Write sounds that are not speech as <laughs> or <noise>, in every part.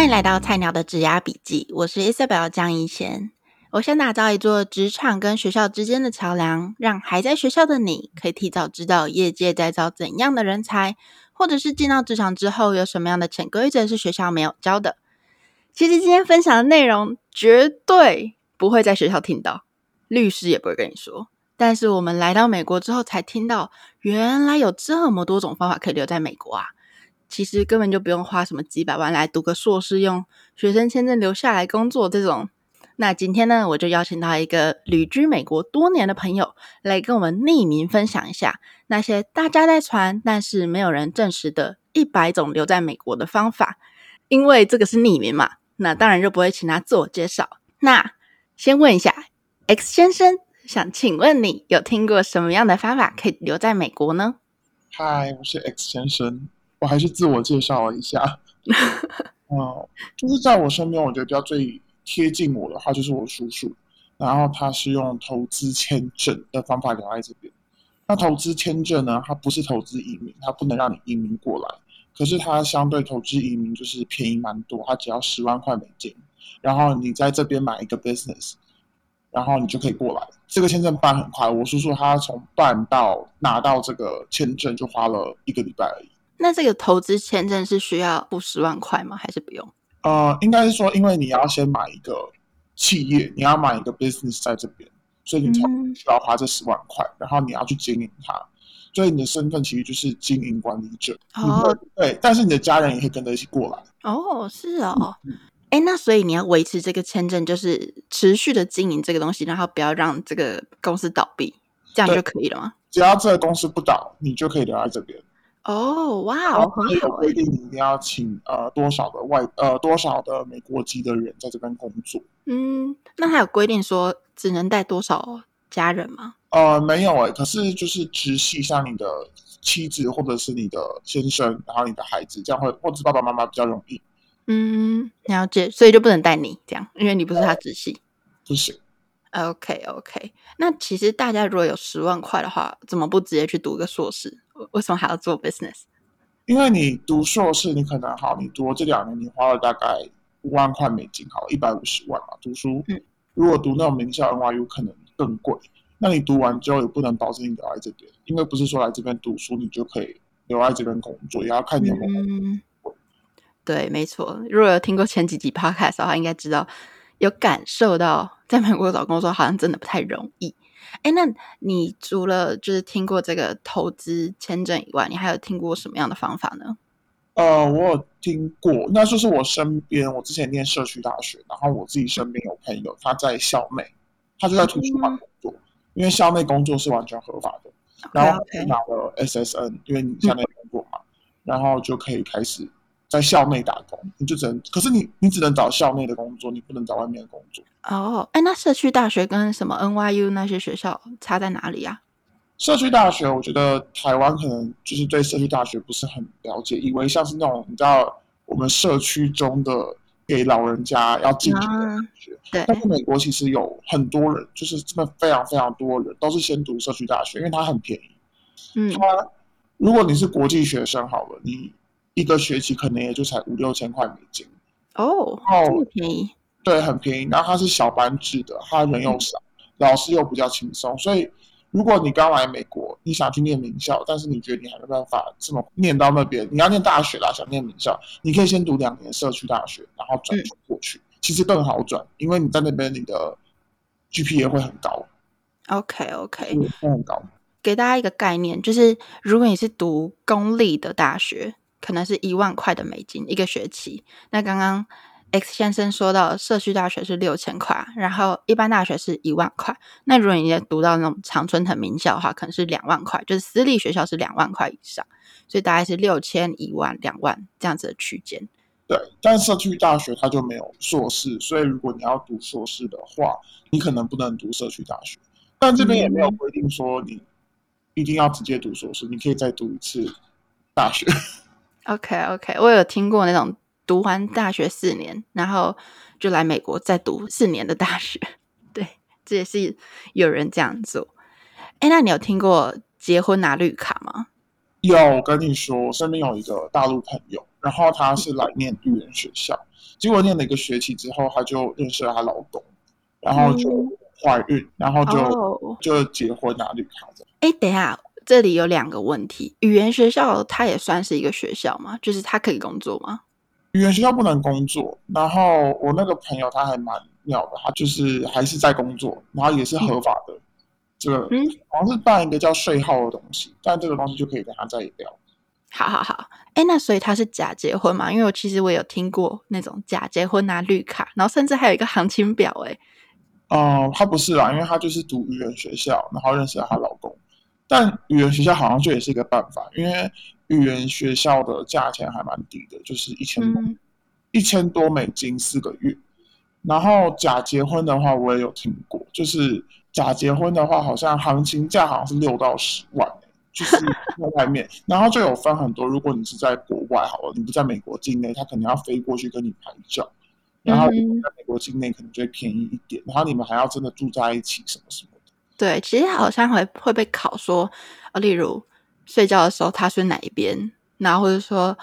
欢迎来到菜鸟的职涯笔记，我是 Isabel 江一贤。我想打造一座职场跟学校之间的桥梁，让还在学校的你可以提早知道业界在招怎样的人才，或者是进到职场之后有什么样的潜规则是学校没有教的。其实今天分享的内容绝对不会在学校听到，律师也不会跟你说。但是我们来到美国之后才听到，原来有这么多种方法可以留在美国啊！其实根本就不用花什么几百万来读个硕士，用学生签证留下来工作这种。那今天呢，我就邀请到一个旅居美国多年的朋友，来跟我们匿名分享一下那些大家在传，但是没有人证实的一百种留在美国的方法。因为这个是匿名嘛，那当然就不会请他自我介绍。那先问一下 X 先生。想请问你有听过什么样的方法可以留在美国呢？嗨，我是 X 先生，我还是自我介绍一下。<laughs> 嗯，就是在我身边，我觉得比较最贴近我的话，就是我叔叔。然后他是用投资签证的方法留在这边。那投资签证呢，它不是投资移民，它不能让你移民过来。可是它相对投资移民就是便宜蛮多，它只要十万块美金。然后你在这边买一个 business。然后你就可以过来，这个签证办很快。我叔叔他从办到拿到这个签证就花了一个礼拜而已。那这个投资签证是需要付十万块吗？还是不用？呃，应该是说，因为你要先买一个企业，你要买一个 business 在这边，所以你才需要花这十万块。嗯、然后你要去经营它，所以你的身份其实就是经营管理者。哦，对，但是你的家人也可以跟着一起过来。哦，是哦。嗯哎，那所以你要维持这个签证，就是持续的经营这个东西，然后不要让这个公司倒闭，这样就可以了吗？只要这个公司不倒，你就可以留在这边。哦，哇，很好。有规定，你一定要请呃多少的外呃多少的美国籍的人在这边工作。嗯，那还有规定说只能带多少家人吗？呃，没有哎，可是就是直系，像你的妻子或者是你的先生，然后你的孩子，这样会或者爸爸妈妈比较容易。嗯，了解，所以就不能带你这样，因为你不是他直系。不行。OK OK，那其实大家如果有十万块的话，怎么不直接去读个硕士？为什么还要做 business？因为你读硕士，你可能好，你读这两年，你花了大概五万块美金，好，一百五十万嘛。读书，嗯，如果读那种名校，NYU 可能更贵。那你读完之后，也不能保证你留在这边，因为不是说来这边读书，你就可以留在这边工作，也要看你有没有。嗯对，没错。如果有听过前几集 podcast 的话，应该知道有感受到在美国找工作好像真的不太容易。哎，那你除了就是听过这个投资签证以外，你还有听过什么样的方法呢？呃，我有听过，那就是我身边，我之前念社区大学，然后我自己身边有朋友，他在校内，他就在图书馆工作，嗯、因为校内工作是完全合法的。然后拿了 SSN，因为你校内工作嘛，嗯、然后就可以开始。在校内打工，你就只能，可是你你只能找校内的工作，你不能找外面的工作。哦，哎，那社区大学跟什么 NYU 那些学校差在哪里啊？社区大学，我觉得台湾可能就是对社区大学不是很了解，以为像是那种你知道我们社区中的给老人家要进去的大学。啊、对。但是美国其实有很多人，就是真的非常非常多人都是先读社区大学，因为它很便宜。嗯。它如果你是国际学生好了，你。一个学期可能也就才五六千块美金哦，这么便宜？对，很便宜。然后它是小班制的，它人又少，嗯、老师又比较轻松。所以，如果你刚来美国，你想去念名校，但是你觉得你还没办法这么念到那边，你要念大学啦，想念名校，你可以先读两年社区大学，然后转转过去，嗯、其实更好转，因为你在那边你的 GPA 会很高。OK OK，会很高。给大家一个概念，就是如果你是读公立的大学。可能是一万块的美金一个学期。那刚刚 X 先生说到，社区大学是六千块，然后一般大学是一万块。那如果你也读到那种常春藤名校的话，可能是两万块，就是私立学校是两万块以上，所以大概是六千、一万、两万这样子的区间。对，但社区大学它就没有硕士，所以如果你要读硕士的话，你可能不能读社区大学。但这边也没有规定说你一定要直接读硕士，你可以再读一次大学。OK OK，我有听过那种读完大学四年，然后就来美国再读四年的大学，对，这也是有人这样做。哎，那你有听过结婚拿绿卡吗？有，我跟你说，我身边有一个大陆朋友，然后他是来念语言学校，结果念了一个学期之后，他就认识了他老公，然后就怀孕，嗯、然后就、哦、就结婚拿绿卡的。哎，等一下，这里有两个问题：语言学校它也算是一个学校吗？就是它可以工作吗？语言学校不能工作。然后我那个朋友他还蛮妙的，他就是还是在工作，然后也是合法的。嗯这个嗯，好像是办一个叫税号的东西，但这个东西就可以跟他在一聊。好好好，哎，那所以他是假结婚嘛？因为我其实我有听过那种假结婚拿绿卡，然后甚至还有一个行情表，哎。哦，他不是啦，因为他就是读语言学校，然后认识了她老公。但语言学校好像这也是一个办法，因为语言学校的价钱还蛮低的，就是一千一千多美金四个月。然后假结婚的话，我也有听过，就是。假结婚的话，好像行情价好像是六到十万，就是在外面，然后就有分很多。如果你是在国外好了，你不在美国境内，他可能要飞过去跟你拍照，然后你在美国境内可能就会便宜一点，然后你们还要真的住在一起什么什么的。对，其实好像会会被考说，例如睡觉的时候他睡哪一边，然后或者说。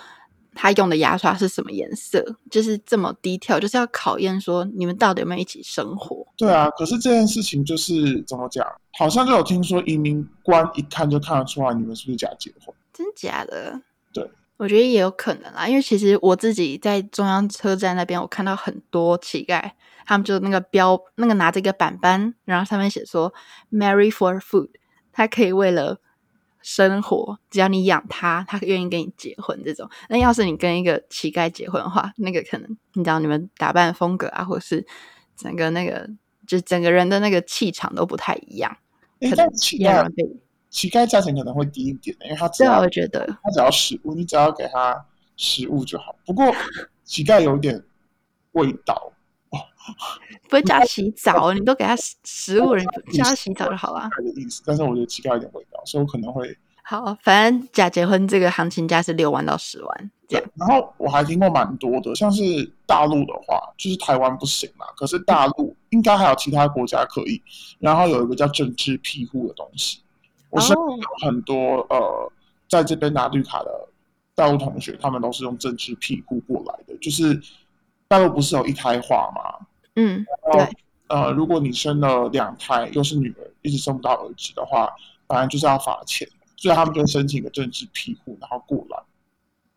他用的牙刷是什么颜色？就是这么低调，就是要考验说你们到底有没有一起生活。对啊，可是这件事情就是怎么讲？好像就有听说移民官一看就看得出来你们是不是假结婚。真假的？对，我觉得也有可能啊，因为其实我自己在中央车站那边，我看到很多乞丐，他们就那个标，那个拿着一个板板，然后上面写说 “Marry for food”，他可以为了。生活，只要你养他，他愿意跟你结婚。这种，那要是你跟一个乞丐结婚的话，那个可能你知道，你们打扮风格啊，或者是整个那个，就整个人的那个气场都不太一样。欸、可能乞丐乞丐价钱可能会低一点，因为他只要我觉得他只要食物，你只要给他食物就好。不过乞丐有点味道。不会叫他洗澡，你都给他食物，人叫他洗澡就好了。的意思，但是我觉得乞丐有点味道，所以我可能会好。反正假结婚这个行情价是六万到十万这样。然后我还听过蛮多的，像是大陆的话，就是台湾不行嘛，可是大陆应该还有其他国家可以。然后有一个叫政治庇护的东西，我是有很多、哦、呃，在这边拿绿卡的大陆同学，他们都是用政治庇护过来的，就是。大陆不是有一胎化吗？嗯，对。呃，如果你生了两胎，又是女儿，一直生不到儿子的话，反正就是要罚钱。所以他们就申请个政治庇护，然后过来。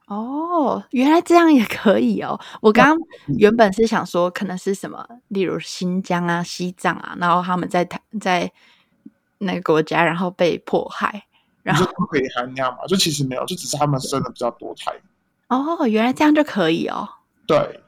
哦，原来这样也可以哦。我刚刚原本是想说，可能是什么，例如新疆啊、西藏啊，然后他们在在那个国家，然后被迫害，然后北韩那样嘛，就其实没有，就只是他们生的比较多胎。哦，原来这样就可以哦。对。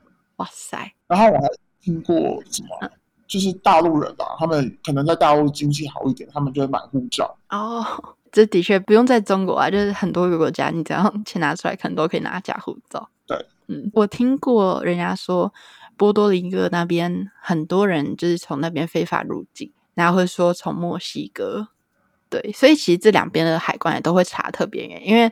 哇塞！然后我还听过什么，就是大陆人吧，他们可能在大陆经济好一点，他们就会买护照。哦，这的确不用在中国啊，就是很多个国家，你只要钱拿出来，可能都可以拿假护照。对，嗯，我听过人家说，波多黎各那边很多人就是从那边非法入境，然后会说从墨西哥。对，所以其实这两边的海关也都会查特别严，因为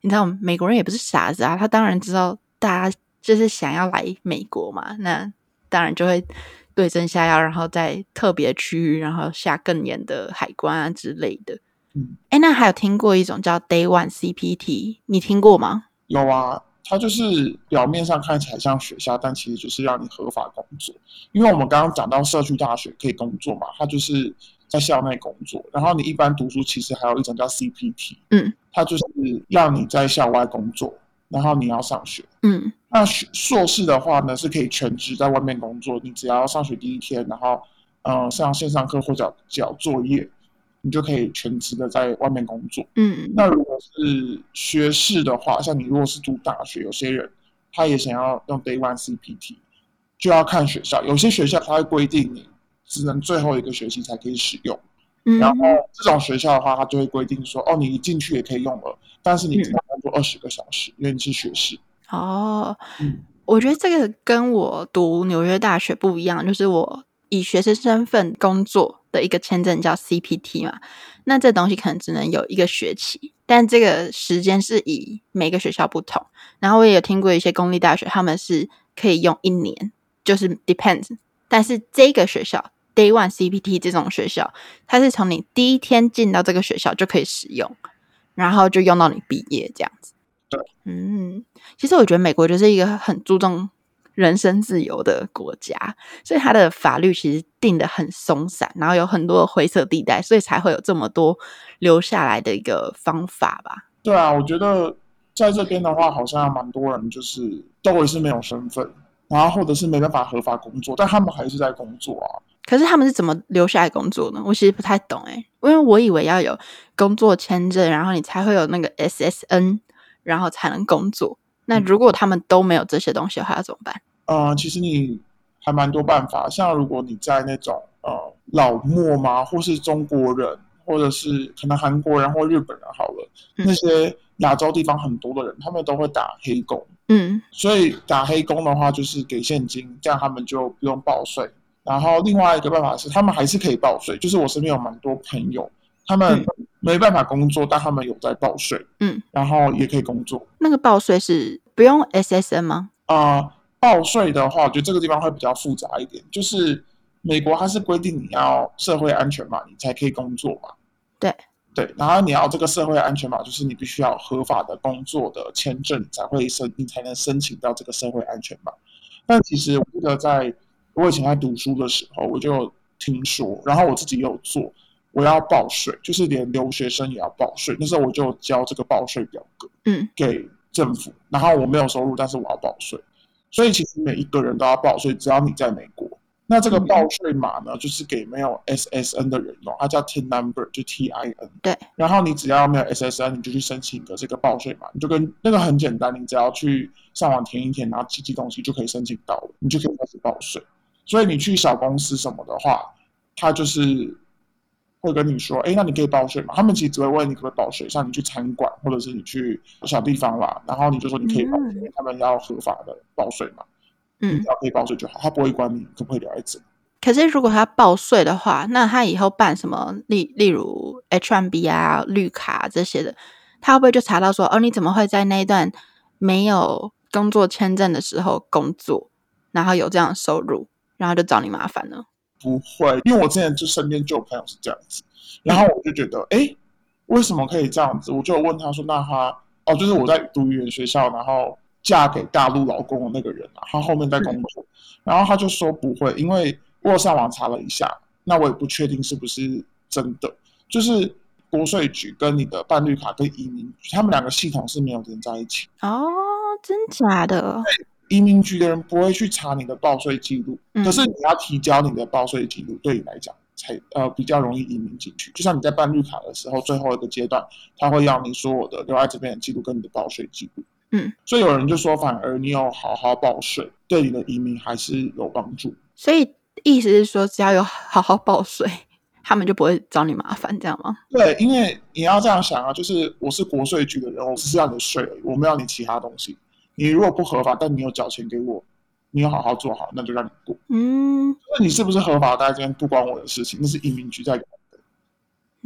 你知道美国人也不是傻子啊，他当然知道大家。就是想要来美国嘛，那当然就会对症下药，然后在特别区域，然后下更严的海关啊之类的。嗯，哎，那还有听过一种叫 Day One CPT，你听过吗？有啊，它就是表面上看起来像学校，但其实就是让你合法工作。因为我们刚刚讲到社区大学可以工作嘛，它就是在校内工作。然后你一般读书其实还有一种叫 CPT，嗯，它就是让你在校外工作。然后你要上学，嗯，那硕士的话呢，是可以全职在外面工作。你只要上学第一天，然后，呃，上线上课或者交作业，你就可以全职的在外面工作。嗯，那如果是学士的话，像你如果是读大学，有些人他也想要用 Day One CPT，就要看学校。有些学校他会规定你只能最后一个学期才可以使用。嗯，然后这种学校的话，他就会规定说，哦，你一进去也可以用了，但是你只作二十个小时，嗯，因为你是学士。哦，嗯，我觉得这个跟我读纽约大学不一样，就是我以学生身份工作的一个签证叫 CPT 嘛，那这东西可能只能有一个学期，但这个时间是以每个学校不同。然后我也有听过一些公立大学，他们是可以用一年，就是 depends，但是这个学校。Day One CPT 这种学校，它是从你第一天进到这个学校就可以使用，然后就用到你毕业这样子。对，嗯，其实我觉得美国就是一个很注重人身自由的国家，所以它的法律其实定得很松散，然后有很多的灰色地带，所以才会有这么多留下来的一个方法吧。对啊，我觉得在这边的话，好像蛮多人就是都会是没有身份，然后或者是没办法合法工作，但他们还是在工作啊。可是他们是怎么留下来工作呢？我其实不太懂哎，因为我以为要有工作签证，然后你才会有那个 SSN，然后才能工作。那如果他们都没有这些东西的话，要怎么办？呃，其实你还蛮多办法，像如果你在那种呃老墨嘛，或是中国人，或者是可能韩国人或日本人好了，嗯、那些亚洲地方很多的人，他们都会打黑工。嗯，所以打黑工的话，就是给现金，这样他们就不用报税。然后另外一个办法是，他们还是可以报税。就是我身边有蛮多朋友，他们没办法工作，嗯、但他们有在报税。嗯，然后也可以工作。那个报税是不用 SSN 吗？啊、呃，报税的话，我觉得这个地方会比较复杂一点。就是美国它是规定你要社会安全码，你才可以工作嘛。对对，然后你要这个社会安全码，就是你必须要合法的工作的签证，才会申，你才能申请到这个社会安全码。但其实我记得在我以前在读书的时候，我就听说，然后我自己也有做，我要报税，就是连留学生也要报税。那时候我就交这个报税表格，嗯，给政府。然后我没有收入，但是我要报税。所以其实每一个人都要报税，只要你在美国。那这个报税码呢，就是给没有 SSN 的人用，它叫 TIN Number，就 T I N。对。然后你只要没有 SSN，你就去申请一个这个报税码，你就跟那个很简单，你只要去上网填一填，然后寄寄东西就可以申请到了，你就可以开始报税。所以你去小公司什么的话，他就是会跟你说，哎，那你可以报税吗？他们其实只会问你可不可以报税，像你去餐馆或者是你去小地方啦，然后你就说你可以报税，嗯、他们要合法的报税嘛，嗯，只要可以报税就好，他不会管你可不可以留在这里。可是如果他报税的话，那他以后办什么，例例如 H1B 啊、绿卡这些的，他会不会就查到说，哦，你怎么会在那一段没有工作签证的时候工作，然后有这样的收入？然后就找你麻烦了？不会，因为我之前就身边就有朋友是这样子，然后我就觉得，哎、嗯，为什么可以这样子？我就问他说，那他哦，就是我在读语言学校，然后嫁给大陆老公的那个人啊，他后面在工作，嗯、然后他就说不会，因为我上网查了一下，那我也不确定是不是真的，就是国税局跟你的办绿卡跟移民局，他们两个系统是没有连在一起。哦，真假的？移民局的人不会去查你的报税记录，嗯、可是你要提交你的报税记录，对你来讲才呃比较容易移民进去。就像你在办绿卡的时候，最后一个阶段，他会要你说我的留在这边的记录跟你的报税记录。嗯，所以有人就说，反而你有好好报税，对你的移民还是有帮助。所以意思是说，只要有好好报税，他们就不会找你麻烦，这样吗？对，因为你要这样想啊，就是我是国税局的人，我只是要你的税而已，我没有要你其他东西。你如果不合法，但你有缴钱给我，你有好好做好，那就让你过。嗯，那你是不是合法，大家不关我的事情，那是移民局在管的。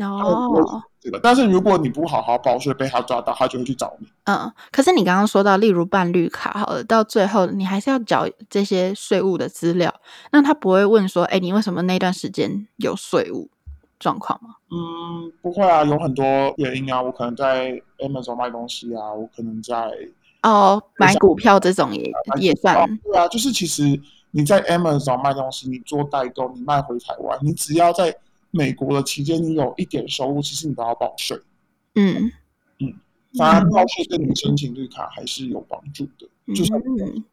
哦，这个，但是如果你不好好报税，被他抓到，他就会去找你。嗯，可是你刚刚说到，例如办绿卡，好了，到最后你还是要缴这些税务的资料，那他不会问说，哎，你为什么那段时间有税务状况吗？嗯，不会啊，有很多原因啊，我可能在 Amazon 卖东西啊，我可能在。哦，买股票这种也也算。对啊，就是其实你在 Amazon 卖东西，你做代购，你卖回台湾，你只要在美国的期间，你有一点收入，其实你都要报税。嗯嗯，反而报税对你申请绿卡还是有帮助的。嗯、就是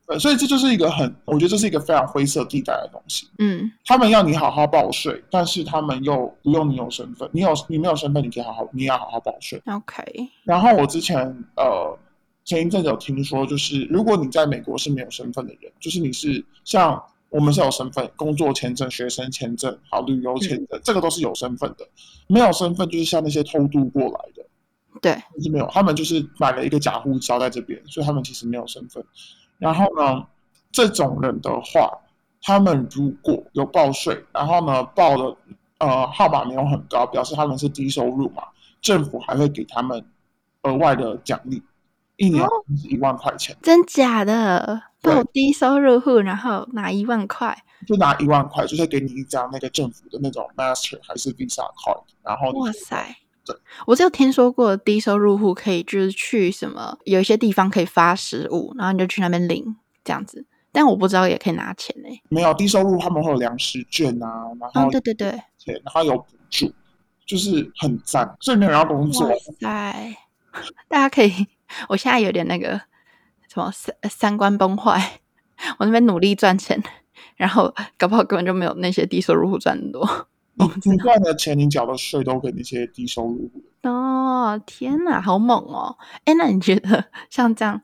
对，所以这就是一个很，我觉得这是一个非常灰色地带的东西。嗯，他们要你好好报税，但是他们又不用你有身份，你有你没有身份，你可以好好，你也要好好报税。OK。然后我之前呃。前一阵子有听说，就是如果你在美国是没有身份的人，就是你是像我们是有身份，工作签证、学生签证、好旅游签证，嗯、这个都是有身份的。没有身份就是像那些偷渡过来的，对，是没有。他们就是买了一个假护照在这边，所以他们其实没有身份。然后呢，这种人的话，他们如果有报税，然后呢报的呃号码没有很高，表示他们是低收入嘛，政府还会给他们额外的奖励。一年是一万块钱，哦，真假的？报低收入户，然后拿一万块，就拿一万块，就是给你一张那个政府的那种 Master 还是 Visa card，然后哇塞，对，我只有听说过低收入户可以就是去什么有一些地方可以发食物，然后你就去那边领这样子，但我不知道也可以拿钱呢、欸。没有低收入他们会有粮食券啊，然后、哦、对对对，然后有补助，就是很赞，所以没有人要工作。哇塞，<laughs> 大家可以，我现在有点那个什么三三观崩坏，<laughs> 我那边努力赚钱，然后搞不好根本就没有那些低收入户赚的多。你 <laughs> 你赚的钱，你缴的税都给那些低收入户。哦，天哪，好猛哦！哎，那你觉得像这样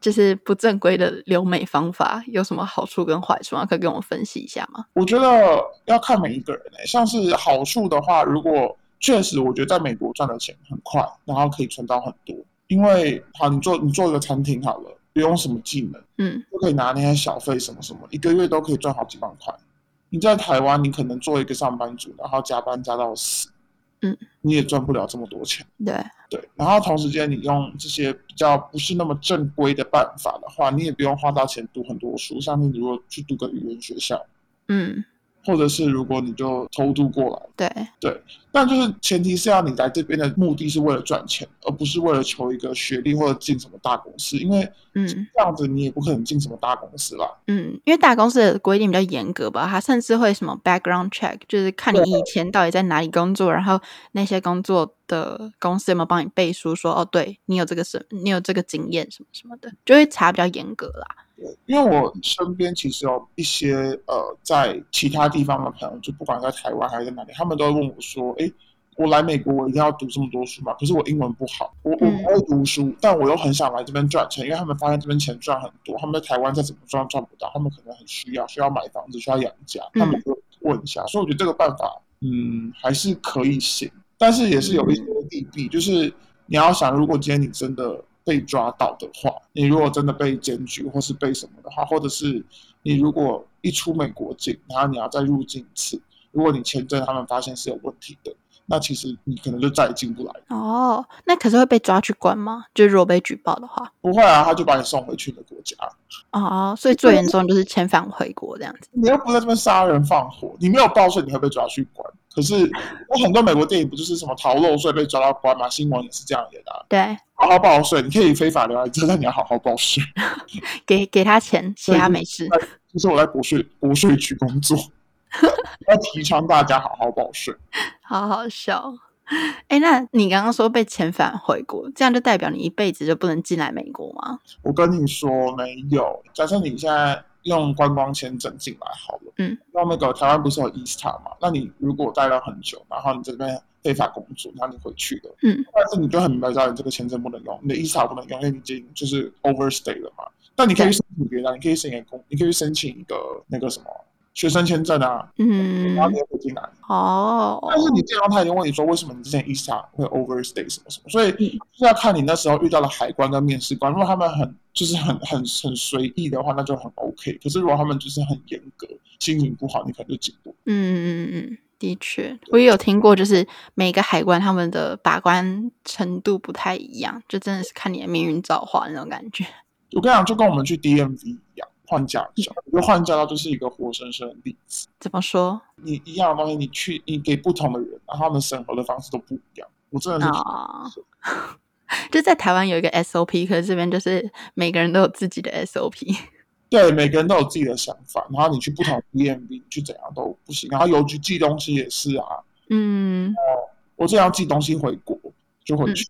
就是不正规的留美方法有什么好处跟坏处吗？可以跟我们分析一下吗？我觉得要看每一个人诶，像是好处的话，如果确实我觉得在美国赚的钱很快，然后可以存到很多，因为好，你做你做一个餐厅好了，不用什么技能，嗯，就可以拿那些小费什么什么，一个月都可以赚好几万块。你在台湾，你可能做一个上班族，然后加班加到死，嗯，你也赚不了这么多钱。对对，然后同时间你用这些比较不是那么正规的办法的话，你也不用花大钱读很多书，像你如果去读个语言学校，嗯。或者是如果你就偷渡过来，对对，但就是前提是要你来这边的目的是为了赚钱，而不是为了求一个学历或者进什么大公司，因为嗯，这样子你也不可能进什么大公司啦。嗯，因为大公司的规定比较严格吧，他甚至会什么 background check，就是看你以前到底在哪里工作，然后那些工作的公司有没有帮你背书说哦，对你有这个什，你有这个经验什么什么的，就会查比较严格啦。因为我身边其实有一些呃，在其他地方的朋友，就不管在台湾还是在哪里，他们都会问我说：“哎，我来美国，我一定要读这么多书吗？可是我英文不好，我我不会读书，嗯、但我又很想来这边赚钱，因为他们发现这边钱赚很多，他们在台湾再怎么赚赚不到，他们可能很需要，需要买房子，需要养家，他们就问一下。嗯、所以我觉得这个办法，嗯，还是可以行，但是也是有一些利弊，就是你要想，如果今天你真的。被抓到的话，你如果真的被检举或是被什么的话，或者是你如果一出美国境，然后你要再入境一次，如果你签证他们发现是有问题的，那其实你可能就再也进不来。哦，那可是会被抓去关吗？就是如果被举报的话，不会啊，他就把你送回去你的国家。哦，所以最严重就是遣返回国这样子。你又不在这边杀人放火，你没有报税，你会被抓去关。可是我很多美国电影不就是什么逃漏税被抓到关吗？新闻也是这样演的啊。对。好好报税，你可以非法留在这，但你要好好报税。<laughs> 给给他钱，<laughs> 其他没事。就是我在国税国税局工作，<laughs> 要提倡大家好好报税。好好笑。哎，那你刚刚说被遣返回国，这样就代表你一辈子就不能进来美国吗？我跟你说没有。假设你现在用观光签证进来好了，嗯，那那个台湾不是有 ESTA 嘛？那你如果待了很久，然后你这边。非法工作，然后你回去了，嗯，但是你就很明白知道你这个签证不能用，你的 ESTA 不能用，因为你已经就是 overstay 了嘛。但你可以申请别的，你可以申请工，你可以申请一个那个什么学生签证啊，嗯，然后你也可以进来。哦，但是你这样，他已经问你说为什么你之前 ESTA 会 overstay 什么什么，所以就是要看你那时候遇到的海关跟面试官，如果他们很就是很很很随意的话，那就很 OK。可是如果他们就是很严格，心情不好，你可能就进不。嗯嗯嗯嗯。的确，我也有听过，就是每个海关他们的把关程度不太一样，就真的是看你的命运造化那种感觉。我跟你讲，就跟我们去 DMV 一样，换驾照，我觉得换驾照就是一个活生生的例子。怎么说？你一样的东西，你去你给不同的人，然后他们审核的方式都不一样。我真的是，哦、就在台湾有一个 SOP，可是这边就是每个人都有自己的 SOP。对，每个人都有自己的想法，然后你去不同 DMV 去怎样都不行，然后邮局寄东西也是啊，嗯，我这样寄东西回国就回去，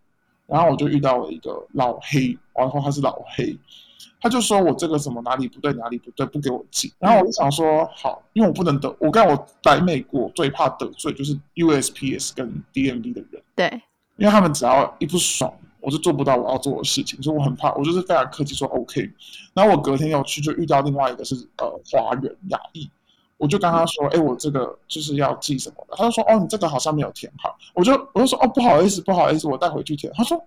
嗯、然后我就遇到了一个老黑，然后他是老黑，他就说我这个什么哪里不对哪里不对，不给我寄，然后我就想说好，因为我不能得，我跟我来美国最怕得罪就是 USPS 跟 DMV 的人，对，因为他们只要一不爽。我就做不到我要做的事情，所以我很怕。我就是非常客气说 OK，然后我隔天要去就遇到另外一个是呃华人亚裔，我就跟他说，哎，我这个就是要寄什么的，他就说，哦，你这个好像没有填好，我就我就说，哦，不好意思，不好意思，我带回去填。他说，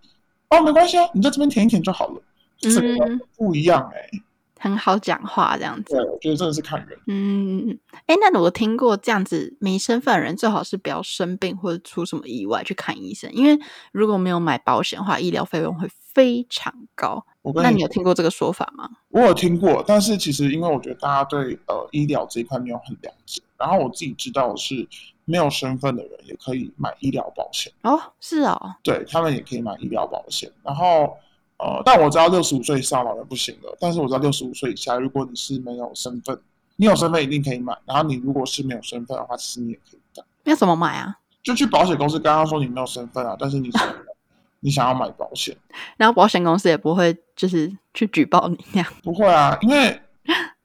哦，没关系啊，你在这边填一填就好了。嗯，不一样哎、欸，很好讲话这样子。对，我觉得真的是看人。嗯，哎，那我听过这样子没身份的人，最好是不要生病或者出什么意外去看医生，因为如果没有买保险的话，医疗费用会非常高。我跟你，那你有听过这个说法吗？我有听过，但是其实因为我觉得大家对呃医疗这一块没有很了解，然后我自己知道的是没有身份的人也可以买医疗保险哦，是哦，对他们也可以买医疗保险。然后呃，但我知道六十五岁以上老人不行了，但是我知道六十五岁以下，如果你是没有身份，你有身份一定可以买。然后你如果是没有身份的话，其实你也可以买。要怎么买啊？就去保险公司，刚刚说你没有身份啊，但是你想 <laughs> 你想要买保险，<laughs> 然后保险公司也不会就是去举报你那样，不会啊，因为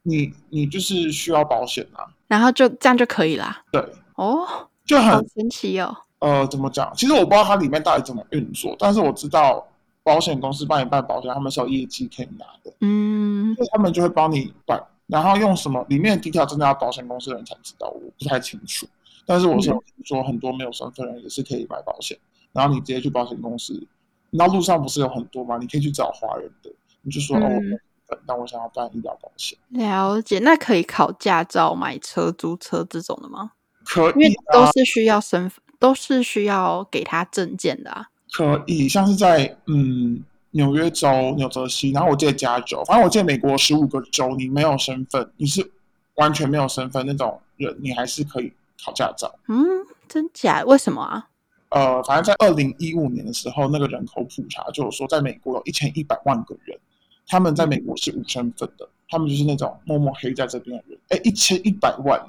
你你就是需要保险啊，然后就这样就可以啦。对，哦，就很神奇哦。呃，怎么讲？其实我不知道它里面到底怎么运作，但是我知道保险公司帮你办保险，他们是有业绩可以拿的，嗯，所以他们就会帮你办，然后用什么里面的底条真的要保险公司的人才知道，我不太清楚。但是我是有听说很多没有身份人也是可以买保险。然后你直接去保险公司，那路上不是有很多吗？你可以去找华人的，你就说、嗯、哦，那我想要办医疗保险。了解，那可以考驾照、买车、租车这种的吗？可以、啊，因为都是需要身份，都是需要给他证件的啊。可以，像是在嗯纽约州、纽泽西，然后我记得加州，反正我记得美国十五个州，你没有身份，你是完全没有身份那种人，你还是可以考驾照。嗯，真假？为什么啊？呃，反正在二零一五年的时候，那个人口普查就是说，在美国有一千一百万个人，他们在美国是无身份的，他们就是那种默默黑在这边的人。哎，一千一百万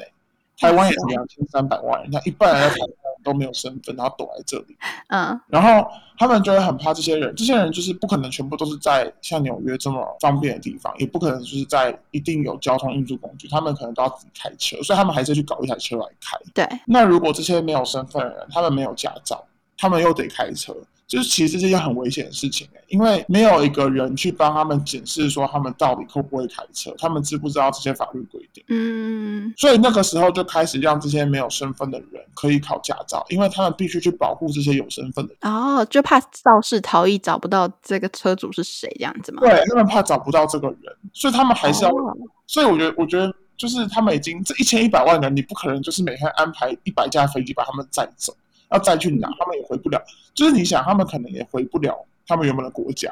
台湾也是两千三百万人，家一半人在台湾都没有身份，然后躲在这里。嗯，然后他们就会很怕这些人，这些人就是不可能全部都是在像纽约这么方便的地方，也不可能就是在一定有交通运输工具，他们可能都要自己开车，所以他们还是去搞一台车来开。对，那如果这些没有身份的人，他们没有驾照，他们又得开车。就是其实这是一件很危险的事情，因为没有一个人去帮他们检视说他们到底会不会开车，他们知不知道这些法律规定？嗯，所以那个时候就开始让这些没有身份的人可以考驾照，因为他们必须去保护这些有身份的人。哦，就怕肇事逃逸找不到这个车主是谁这样子吗？对，他们怕找不到这个人，所以他们还是要。哦、所以我觉得，我觉得就是他们已经这一千一百万人，你不可能就是每天安排一百架飞机把他们载走。要再去拿，他们也回不了。就是你想，他们可能也回不了他们原本的国家。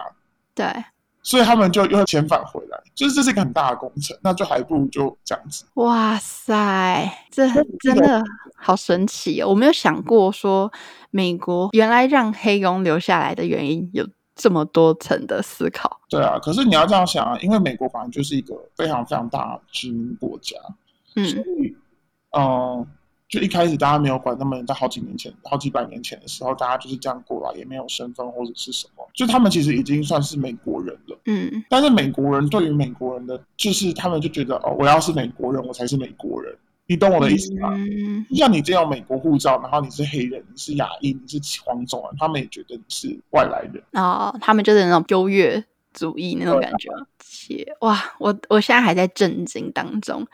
对，所以他们就又遣返回来。就是这是一个很大的工程，那就还不如就这样子。哇塞，这真的好神奇哦！我没有想过说美国原来让黑工留下来的原因有这么多层的思考。对啊，可是你要这样想啊，因为美国反正就是一个非常非常大的殖民国家，嗯，所以，嗯、呃。就一开始大家没有管那么严，在好几年前、好几百年前的时候，大家就是这样过来，也没有身份或者是什么，就他们其实已经算是美国人了。嗯，但是美国人对于美国人的，就是他们就觉得哦，我要是美国人，我才是美国人。你懂我的意思吗？嗯，像你这样美国护照，然后你是黑人，你是亚裔，你是黄种人，他们也觉得你是外来人。哦，他们就是那种优越主义那种感觉。切，哇，我我现在还在震惊当中。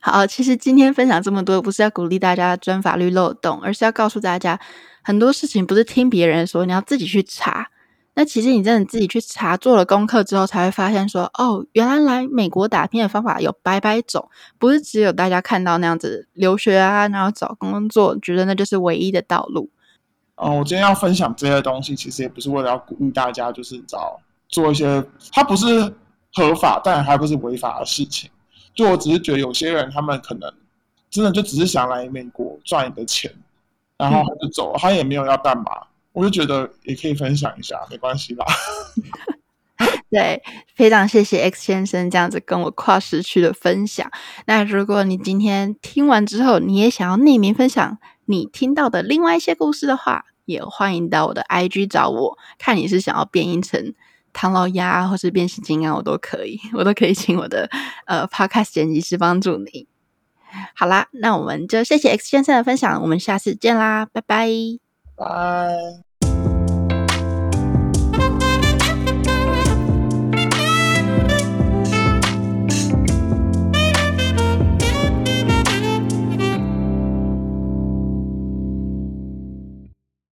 好，其实今天分享这么多，不是要鼓励大家钻法律漏洞，而是要告诉大家，很多事情不是听别人说，你要自己去查。那其实你真的自己去查，做了功课之后，才会发现说，哦，原来来美国打拼的方法有百百种，不是只有大家看到那样子留学啊，然后找工作，觉得那就是唯一的道路。嗯，我今天要分享这些东西，其实也不是为了要鼓励大家，就是找做一些，它不是合法，但还不是违法的事情。就我只是觉得有些人他们可能真的就只是想来美国赚一个钱，然后他就走了，他也没有要干嘛，我就觉得也可以分享一下，没关系啦。<laughs> 对，非常谢谢 X 先生这样子跟我跨时区的分享。那如果你今天听完之后，你也想要匿名分享你听到的另外一些故事的话，也欢迎到我的 IG 找我，看你是想要变音成。唐老鸭或是变形金刚，我都可以，我都可以请我的呃 Podcast 剪辑师帮助你。好啦，那我们就谢谢 X 先生的分享，我们下次见啦，拜拜，拜。